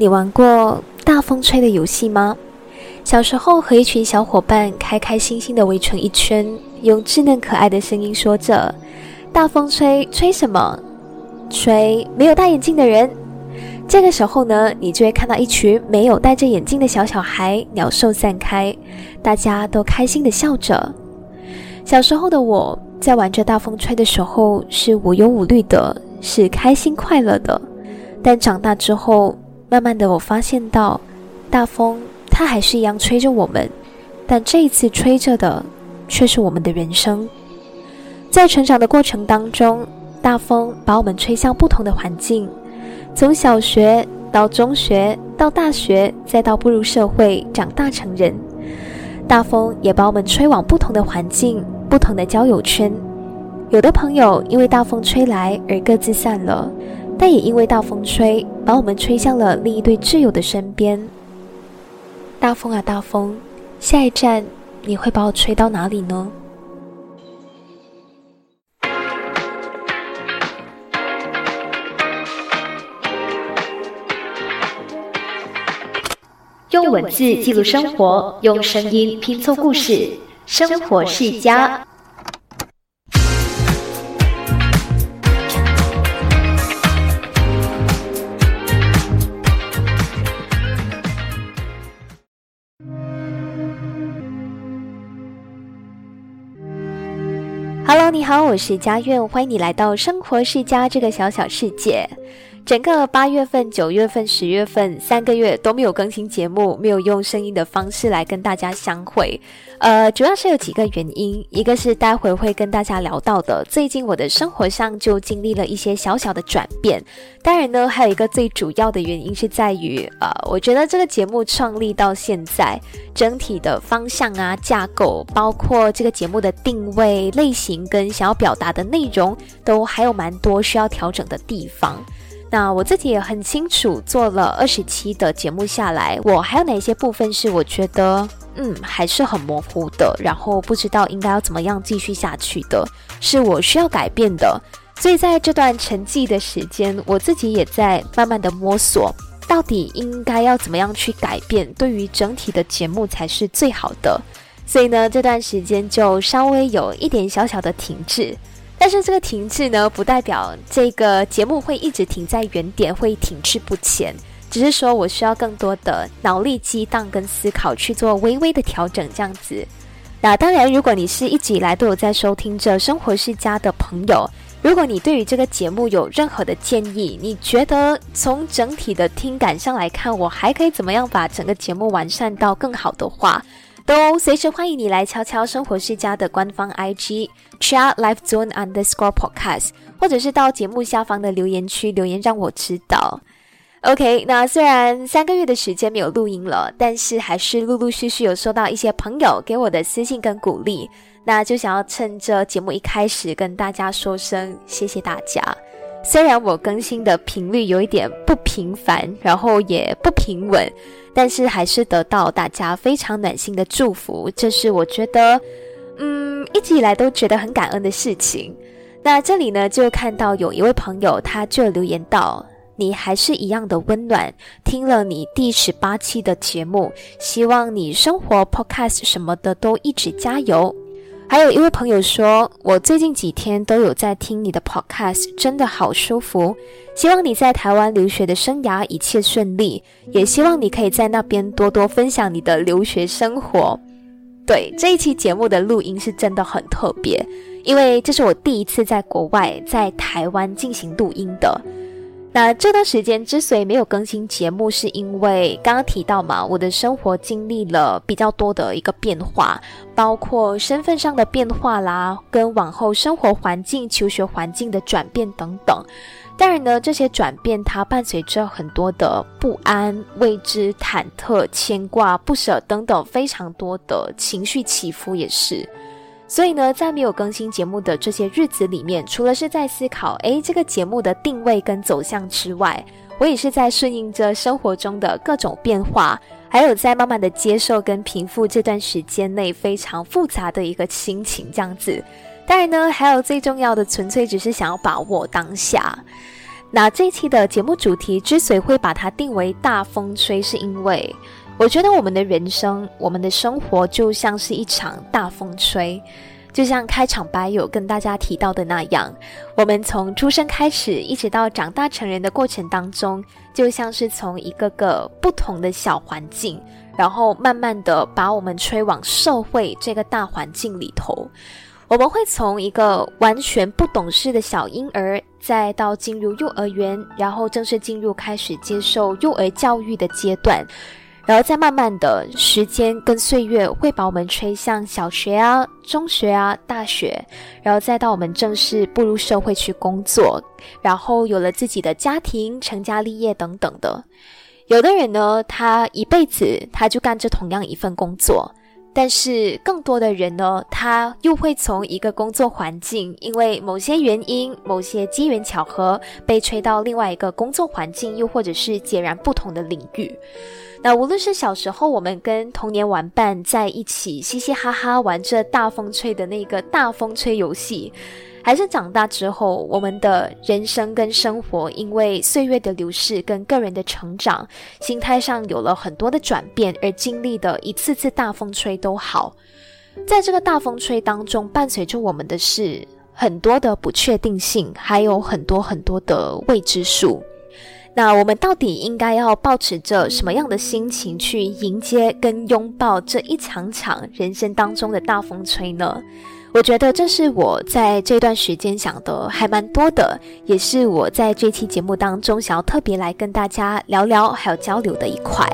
你玩过大风吹的游戏吗？小时候和一群小伙伴开开心心的围成一圈，用稚嫩可爱的声音说着：“大风吹，吹什么？吹没有戴眼镜的人。”这个时候呢，你就会看到一群没有戴着眼镜的小小孩鸟兽散开，大家都开心的笑着。小时候的我在玩着大风吹的时候是无忧无虑的，是开心快乐的。但长大之后，慢慢的，我发现到，大风它还是一样吹着我们，但这一次吹着的却是我们的人生。在成长的过程当中，大风把我们吹向不同的环境，从小学到中学到大学，再到步入社会长大成人，大风也把我们吹往不同的环境、不同的交友圈。有的朋友因为大风吹来而各自散了。但也因为大风吹，把我们吹向了另一对挚友的身边。大风啊，大风，下一站你会把我吹到哪里呢？用文字记录生活，用声音拼凑故事，生活世家。Hello，你好，我是佳苑，欢迎你来到生活世家这个小小世界。整个八月份、九月份、十月份三个月都没有更新节目，没有用声音的方式来跟大家相会。呃，主要是有几个原因，一个是待会会跟大家聊到的，最近我的生活上就经历了一些小小的转变。当然呢，还有一个最主要的原因是在于，呃，我觉得这个节目创立到现在，整体的方向啊、架构，包括这个节目的定位、类型跟想要表达的内容，都还有蛮多需要调整的地方。那我自己也很清楚，做了二十期的节目下来，我还有哪些部分是我觉得，嗯，还是很模糊的，然后不知道应该要怎么样继续下去的，是我需要改变的。所以在这段沉寂的时间，我自己也在慢慢的摸索，到底应该要怎么样去改变，对于整体的节目才是最好的。所以呢，这段时间就稍微有一点小小的停滞。但是这个停滞呢，不代表这个节目会一直停在原点，会停滞不前。只是说我需要更多的脑力激荡跟思考去做微微的调整，这样子。那当然，如果你是一直以来都有在收听着《生活世家》的朋友，如果你对于这个节目有任何的建议，你觉得从整体的听感上来看，我还可以怎么样把整个节目完善到更好的话？都随时欢迎你来敲敲生活世家的官方 IG chat life zone underscore podcast，或者是到节目下方的留言区留言让我知道。OK，那虽然三个月的时间没有录音了，但是还是陆陆续续有收到一些朋友给我的私信跟鼓励，那就想要趁着节目一开始跟大家说声谢谢大家。虽然我更新的频率有一点不频繁，然后也不平稳。但是还是得到大家非常暖心的祝福，这是我觉得，嗯，一直以来都觉得很感恩的事情。那这里呢，就看到有一位朋友，他就留言道：“你还是一样的温暖，听了你第十八期的节目，希望你生活 podcast 什么的都一直加油。”还有一位朋友说：“我最近几天都有在听你的 podcast，真的好舒服。希望你在台湾留学的生涯一切顺利，也希望你可以在那边多多分享你的留学生活。”对这一期节目的录音是真的很特别，因为这是我第一次在国外，在台湾进行录音的。那这段时间之所以没有更新节目，是因为刚刚提到嘛，我的生活经历了比较多的一个变化，包括身份上的变化啦，跟往后生活环境、求学环境的转变等等。当然呢，这些转变它伴随着很多的不安、未知、忐忑、牵挂、不舍等等非常多的情绪起伏，也是。所以呢，在没有更新节目的这些日子里面，除了是在思考，诶，这个节目的定位跟走向之外，我也是在顺应着生活中的各种变化，还有在慢慢的接受跟平复这段时间内非常复杂的一个心情，这样子。当然呢，还有最重要的，纯粹只是想要把握当下。那这期的节目主题之所以会把它定为大风吹，是因为我觉得我们的人生、我们的生活就像是一场大风吹。就像开场白有跟大家提到的那样，我们从出生开始，一直到长大成人的过程当中，就像是从一个个不同的小环境，然后慢慢的把我们吹往社会这个大环境里头。我们会从一个完全不懂事的小婴儿，再到进入幼儿园，然后正式进入开始接受幼儿教育的阶段。然后再慢慢的时间跟岁月会把我们吹向小学啊、中学啊、大学，然后再到我们正式步入社会去工作，然后有了自己的家庭、成家立业等等的。有的人呢，他一辈子他就干着同样一份工作，但是更多的人呢，他又会从一个工作环境，因为某些原因、某些机缘巧合，被吹到另外一个工作环境，又或者是截然不同的领域。那无论是小时候我们跟童年玩伴在一起嘻嘻哈哈玩着大风吹的那个大风吹游戏，还是长大之后我们的人生跟生活因为岁月的流逝跟个人的成长，心态上有了很多的转变而经历的一次次大风吹都好，在这个大风吹当中，伴随着我们的是很多的不确定性，还有很多很多的未知数。那我们到底应该要保持着什么样的心情去迎接跟拥抱这一场场人生当中的大风吹呢？我觉得这是我在这段时间想的还蛮多的，也是我在这期节目当中想要特别来跟大家聊聊还有交流的一块。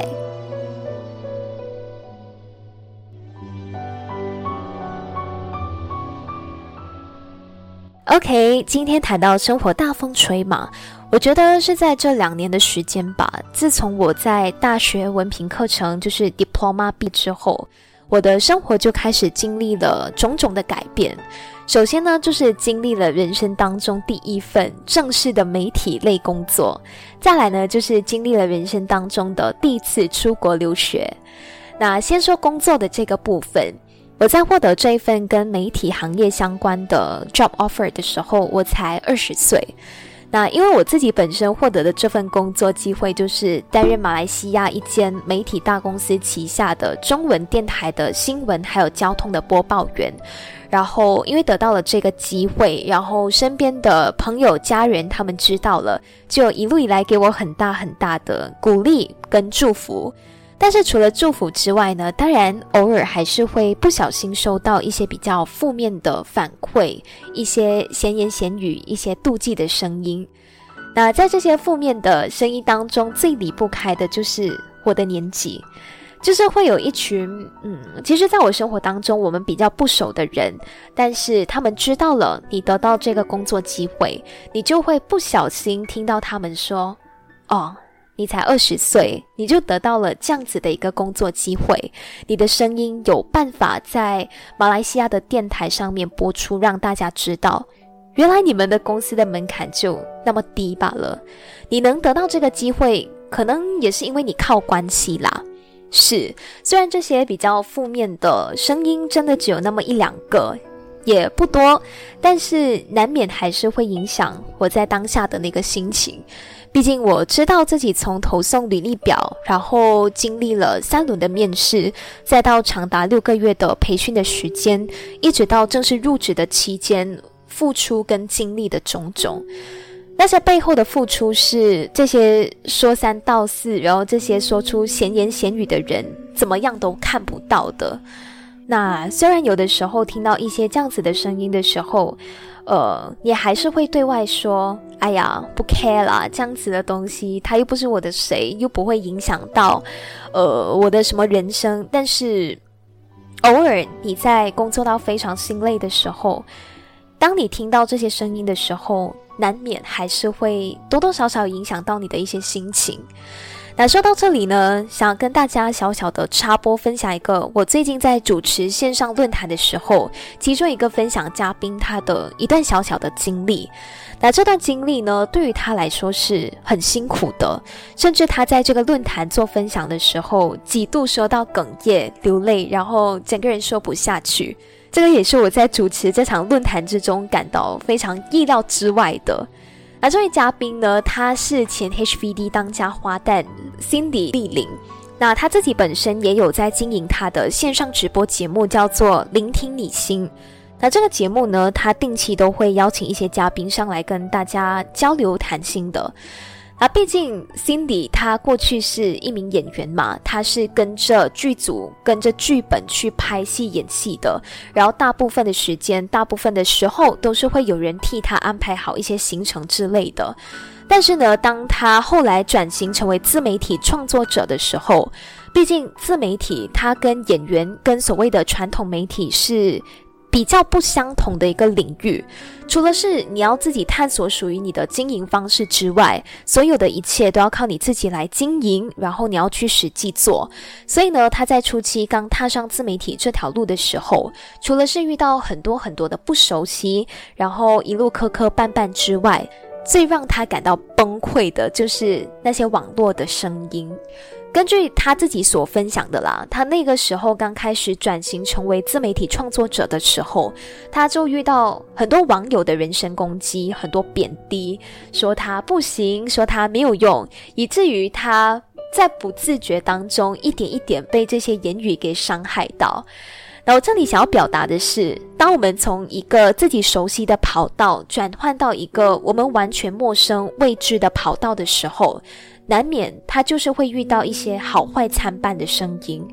OK，今天谈到生活大风吹嘛。我觉得是在这两年的时间吧。自从我在大学文凭课程就是 diploma 毕之后，我的生活就开始经历了种种的改变。首先呢，就是经历了人生当中第一份正式的媒体类工作；再来呢，就是经历了人生当中的第一次出国留学。那先说工作的这个部分，我在获得这一份跟媒体行业相关的 job offer 的时候，我才二十岁。那因为我自己本身获得的这份工作机会，就是担任马来西亚一间媒体大公司旗下的中文电台的新闻还有交通的播报员。然后因为得到了这个机会，然后身边的朋友家人他们知道了，就一路以来给我很大很大的鼓励跟祝福。但是除了祝福之外呢，当然偶尔还是会不小心收到一些比较负面的反馈，一些闲言闲语，一些妒忌的声音。那在这些负面的声音当中，最离不开的就是我的年纪，就是会有一群，嗯，其实在我生活当中我们比较不熟的人，但是他们知道了你得到这个工作机会，你就会不小心听到他们说，哦。你才二十岁，你就得到了这样子的一个工作机会，你的声音有办法在马来西亚的电台上面播出，让大家知道，原来你们的公司的门槛就那么低罢了。你能得到这个机会，可能也是因为你靠关系啦。是，虽然这些比较负面的声音真的只有那么一两个，也不多，但是难免还是会影响我在当下的那个心情。毕竟我知道自己从投送履历表，然后经历了三轮的面试，再到长达六个月的培训的时间，一直到正式入职的期间，付出跟经历的种种，那些背后的付出是这些说三道四，然后这些说出闲言闲语的人怎么样都看不到的。那虽然有的时候听到一些这样子的声音的时候，呃，你还是会对外说：“哎呀，不 care 啦，这样子的东西，他又不是我的谁，又不会影响到，呃，我的什么人生。”但是，偶尔你在工作到非常心累的时候，当你听到这些声音的时候，难免还是会多多少少影响到你的一些心情。那说到这里呢，想跟大家小小的插播分享一个我最近在主持线上论坛的时候，其中一个分享嘉宾他的一段小小的经历。那这段经历呢，对于他来说是很辛苦的，甚至他在这个论坛做分享的时候，几度说到哽咽流泪，然后整个人说不下去。这个也是我在主持这场论坛之中感到非常意料之外的。而这位嘉宾呢，他是前 HVD 当家花旦 Cindy 丽玲。那他自己本身也有在经营他的线上直播节目，叫做“聆听你心”。那这个节目呢，他定期都会邀请一些嘉宾上来跟大家交流谈心的。啊，毕竟 Cindy 她过去是一名演员嘛，她是跟着剧组、跟着剧本去拍戏、演戏的。然后大部分的时间、大部分的时候，都是会有人替她安排好一些行程之类的。但是呢，当她后来转型成为自媒体创作者的时候，毕竟自媒体它跟演员、跟所谓的传统媒体是。比较不相同的一个领域，除了是你要自己探索属于你的经营方式之外，所有的一切都要靠你自己来经营，然后你要去实际做。所以呢，他在初期刚踏上自媒体这条路的时候，除了是遇到很多很多的不熟悉，然后一路磕磕绊绊之外，最让他感到崩溃的就是那些网络的声音。根据他自己所分享的啦，他那个时候刚开始转型成为自媒体创作者的时候，他就遇到很多网友的人身攻击，很多贬低，说他不行，说他没有用，以至于他在不自觉当中一点一点被这些言语给伤害到。然后这里想要表达的是，当我们从一个自己熟悉的跑道转换到一个我们完全陌生未知的跑道的时候。难免他就是会遇到一些好坏参半的声音，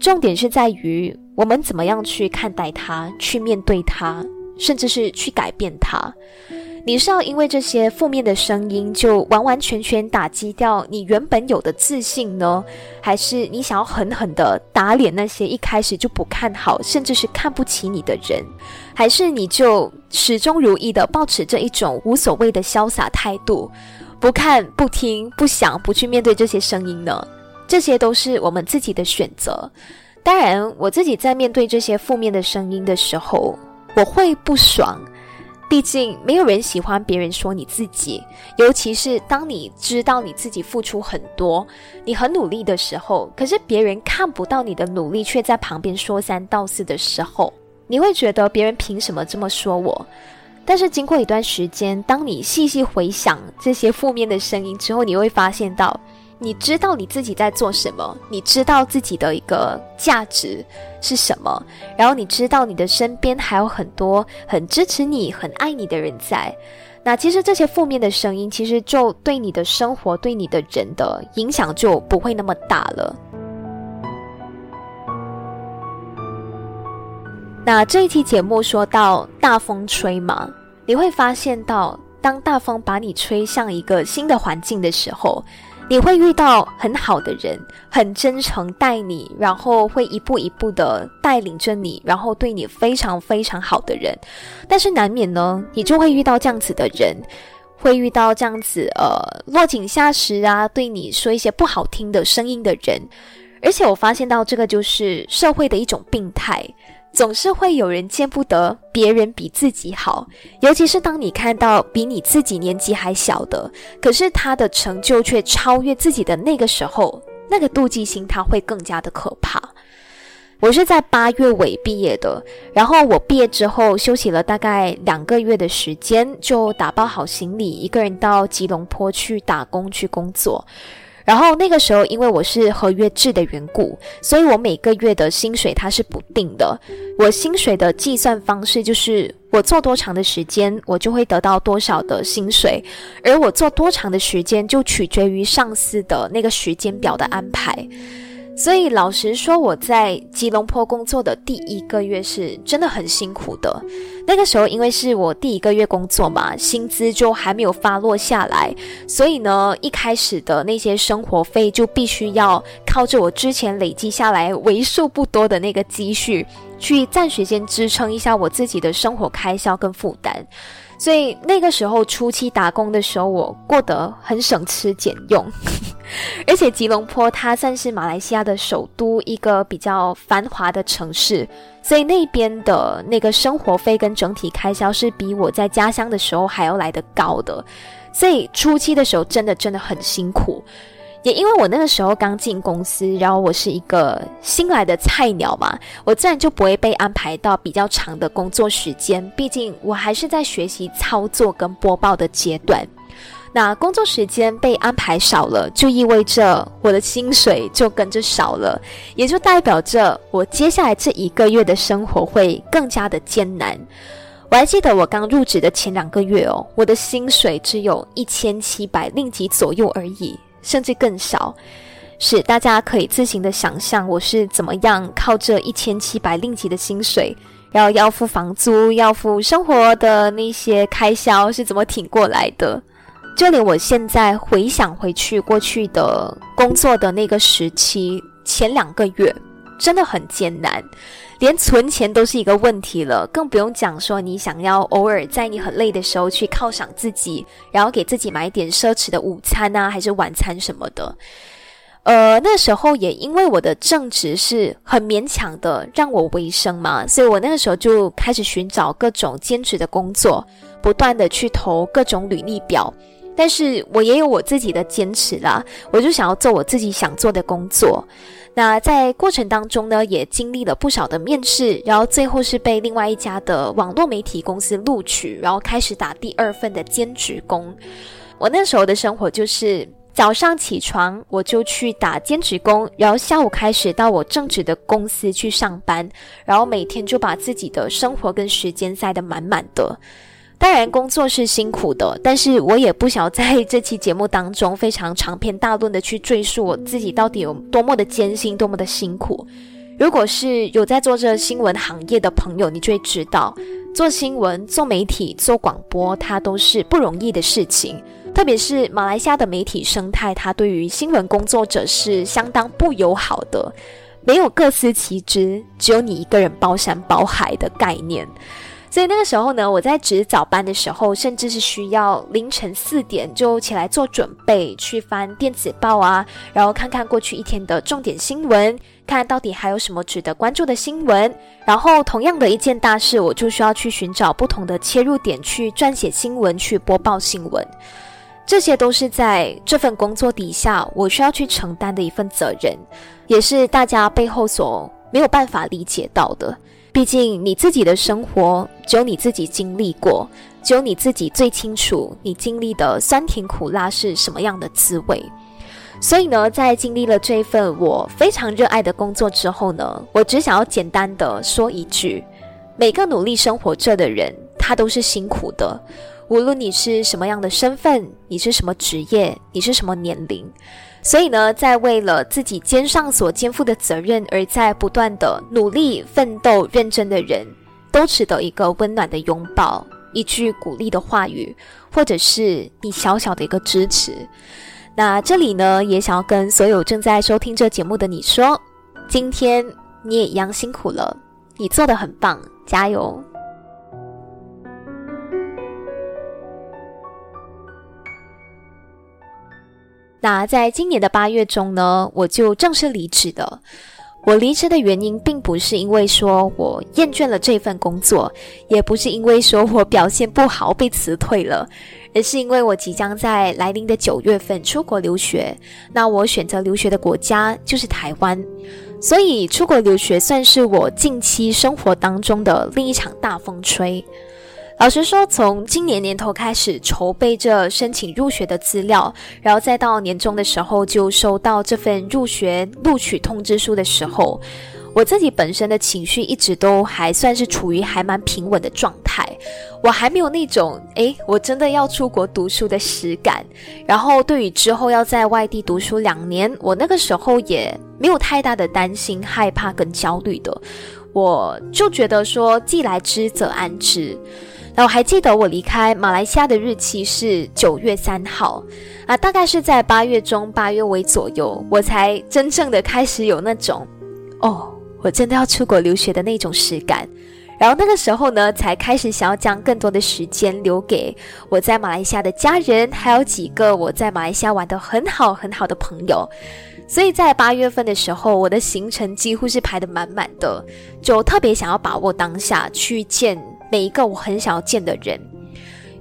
重点是在于我们怎么样去看待它，去面对它，甚至是去改变它。你是要因为这些负面的声音就完完全全打击掉你原本有的自信呢，还是你想要狠狠的打脸那些一开始就不看好，甚至是看不起你的人，还是你就始终如一的保持着一种无所谓的潇洒态度？不看、不听、不想、不去面对这些声音呢？这些都是我们自己的选择。当然，我自己在面对这些负面的声音的时候，我会不爽。毕竟，没有人喜欢别人说你自己，尤其是当你知道你自己付出很多，你很努力的时候，可是别人看不到你的努力，却在旁边说三道四的时候，你会觉得别人凭什么这么说我？但是经过一段时间，当你细细回想这些负面的声音之后，你会发现到，你知道你自己在做什么，你知道自己的一个价值是什么，然后你知道你的身边还有很多很支持你、很爱你的人在。那其实这些负面的声音，其实就对你的生活、对你的人的影响就不会那么大了。那这一期节目说到大风吹嘛，你会发现到，当大风把你吹向一个新的环境的时候，你会遇到很好的人，很真诚待你，然后会一步一步的带领着你，然后对你非常非常好的人。但是难免呢，你就会遇到这样子的人，会遇到这样子呃落井下石啊，对你说一些不好听的声音的人。而且我发现到这个就是社会的一种病态。总是会有人见不得别人比自己好，尤其是当你看到比你自己年纪还小的，可是他的成就却超越自己的那个时候，那个妒忌心他会更加的可怕。我是在八月尾毕业的，然后我毕业之后休息了大概两个月的时间，就打包好行李，一个人到吉隆坡去打工去工作。然后那个时候，因为我是合约制的缘故，所以我每个月的薪水它是不定的。我薪水的计算方式就是我做多长的时间，我就会得到多少的薪水，而我做多长的时间就取决于上司的那个时间表的安排。所以老实说，我在吉隆坡工作的第一个月是真的很辛苦的。那个时候，因为是我第一个月工作嘛，薪资就还没有发落下来，所以呢，一开始的那些生活费就必须要靠着我之前累积下来为数不多的那个积蓄，去暂时先支撑一下我自己的生活开销跟负担。所以那个时候初期打工的时候，我过得很省吃俭用，而且吉隆坡它算是马来西亚的首都，一个比较繁华的城市，所以那边的那个生活费跟整体开销是比我在家乡的时候还要来得高的，所以初期的时候真的真的很辛苦。也因为我那个时候刚进公司，然后我是一个新来的菜鸟嘛，我自然就不会被安排到比较长的工作时间。毕竟我还是在学习操作跟播报的阶段，那工作时间被安排少了，就意味着我的薪水就跟着少了，也就代表着我接下来这一个月的生活会更加的艰难。我还记得我刚入职的前两个月哦，我的薪水只有一千七百令吉左右而已，甚至更少。是大家可以自行的想象，我是怎么样靠这一千七百令吉的薪水，然后要付房租，要付生活的那些开销，是怎么挺过来的？就连我现在回想回去过去的工作的那个时期，前两个月真的很艰难，连存钱都是一个问题了，更不用讲说你想要偶尔在你很累的时候去犒赏自己，然后给自己买点奢侈的午餐啊，还是晚餐什么的。呃，那时候也因为我的正职是很勉强的让我维生嘛，所以我那个时候就开始寻找各种兼职的工作，不断的去投各种履历表。但是我也有我自己的坚持啦，我就想要做我自己想做的工作。那在过程当中呢，也经历了不少的面试，然后最后是被另外一家的网络媒体公司录取，然后开始打第二份的兼职工。我那时候的生活就是。早上起床，我就去打兼职工，然后下午开始到我正职的公司去上班，然后每天就把自己的生活跟时间塞得满满的。当然，工作是辛苦的，但是我也不想在这期节目当中非常长篇大论的去赘述我自己到底有多么的艰辛，多么的辛苦。如果是有在做这新闻行业的朋友，你就会知道，做新闻、做媒体、做广播，它都是不容易的事情。特别是马来西亚的媒体生态，它对于新闻工作者是相当不友好的，没有各司其职，只有你一个人包山包海的概念。所以那个时候呢，我在值早班的时候，甚至是需要凌晨四点就起来做准备，去翻电子报啊，然后看看过去一天的重点新闻，看到底还有什么值得关注的新闻。然后同样的一件大事，我就需要去寻找不同的切入点，去撰写新闻，去播报新闻。这些都是在这份工作底下，我需要去承担的一份责任，也是大家背后所没有办法理解到的。毕竟你自己的生活只有你自己经历过，只有你自己最清楚你经历的酸甜苦辣是什么样的滋味。所以呢，在经历了这份我非常热爱的工作之后呢，我只想要简单的说一句：每个努力生活着的人，他都是辛苦的。无论你是什么样的身份，你是什么职业，你是什么年龄，所以呢，在为了自己肩上所肩负的责任而在不断的努力奋斗、认真的人，都值得一个温暖的拥抱，一句鼓励的话语，或者是你小小的一个支持。那这里呢，也想要跟所有正在收听这节目的你说，今天你也一样辛苦了，你做的很棒，加油！那在今年的八月中呢，我就正式离职的。我离职的原因，并不是因为说我厌倦了这份工作，也不是因为说我表现不好被辞退了，而是因为我即将在来临的九月份出国留学。那我选择留学的国家就是台湾，所以出国留学算是我近期生活当中的另一场大风吹。老实说，从今年年头开始筹备着申请入学的资料，然后再到年终的时候就收到这份入学录取通知书的时候，我自己本身的情绪一直都还算是处于还蛮平稳的状态。我还没有那种诶，我真的要出国读书的实感。然后对于之后要在外地读书两年，我那个时候也没有太大的担心、害怕跟焦虑的。我就觉得说，既来之则安之。那我还记得我离开马来西亚的日期是九月三号，啊，大概是在八月中八月尾左右，我才真正的开始有那种，哦，我真的要出国留学的那种实感。然后那个时候呢，才开始想要将更多的时间留给我在马来西亚的家人，还有几个我在马来西亚玩的很好很好的朋友。所以在八月份的时候，我的行程几乎是排得满满的，就特别想要把握当下去见。每一个我很想要见的人，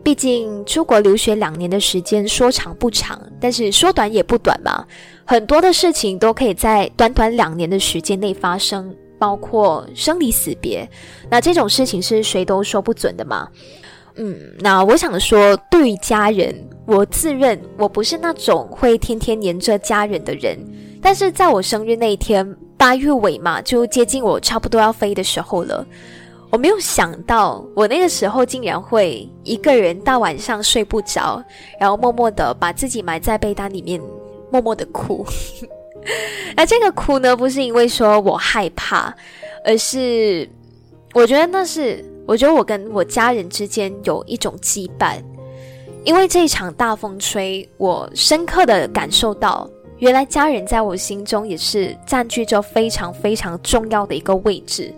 毕竟出国留学两年的时间说长不长，但是说短也不短嘛。很多的事情都可以在短短两年的时间内发生，包括生离死别。那这种事情是谁都说不准的嘛。嗯，那我想说，对于家人，我自认我不是那种会天天黏着家人的人。但是在我生日那一天，八月尾嘛，就接近我差不多要飞的时候了。我没有想到，我那个时候竟然会一个人大晚上睡不着，然后默默的把自己埋在被单里面，默默的哭。那这个哭呢，不是因为说我害怕，而是我觉得那是。我觉得我跟我家人之间有一种羁绊，因为这一场大风吹，我深刻的感受到，原来家人在我心中也是占据着非常非常重要的一个位置。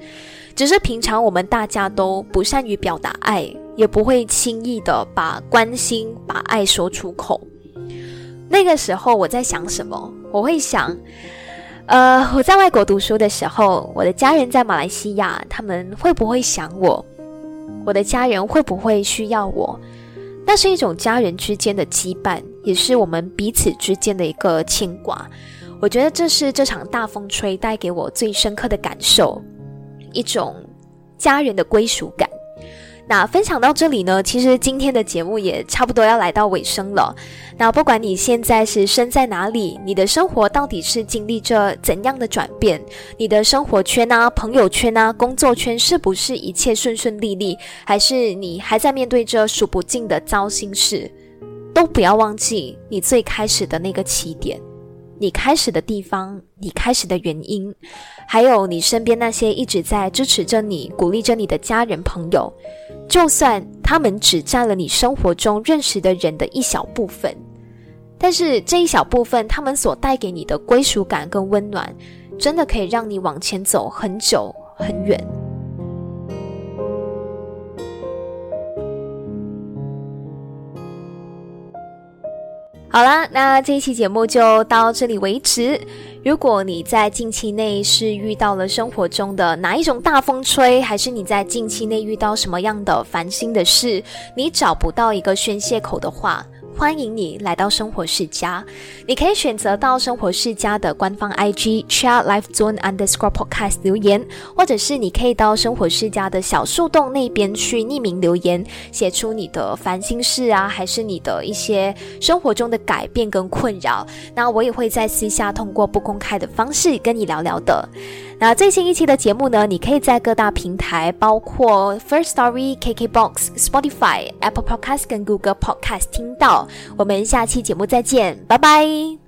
只是平常我们大家都不善于表达爱，也不会轻易的把关心、把爱说出口。那个时候我在想什么？我会想。呃，我在外国读书的时候，我的家人在马来西亚，他们会不会想我？我的家人会不会需要我？那是一种家人之间的羁绊，也是我们彼此之间的一个牵挂。我觉得这是这场大风吹带给我最深刻的感受，一种家人的归属感。那分享到这里呢，其实今天的节目也差不多要来到尾声了。那不管你现在是身在哪里，你的生活到底是经历着怎样的转变？你的生活圈啊、朋友圈啊、工作圈是不是一切顺顺利利？还是你还在面对着数不尽的糟心事？都不要忘记你最开始的那个起点。你开始的地方，你开始的原因，还有你身边那些一直在支持着你、鼓励着你的家人朋友，就算他们只占了你生活中认识的人的一小部分，但是这一小部分，他们所带给你的归属感跟温暖，真的可以让你往前走很久很远。好啦，那这一期节目就到这里为止。如果你在近期内是遇到了生活中的哪一种大风吹，还是你在近期内遇到什么样的烦心的事，你找不到一个宣泄口的话。欢迎你来到生活世家，你可以选择到生活世家的官方 IG chat life zone underscore podcast 留言，或者是你可以到生活世家的小树洞那边去匿名留言，写出你的烦心事啊，还是你的一些生活中的改变跟困扰，那我也会在私下通过不公开的方式跟你聊聊的。那最新一期的节目呢？你可以在各大平台，包括 First Story、KKBox、Spotify、Apple Podcast 跟 Google Podcast 听到。我们下期节目再见，拜拜。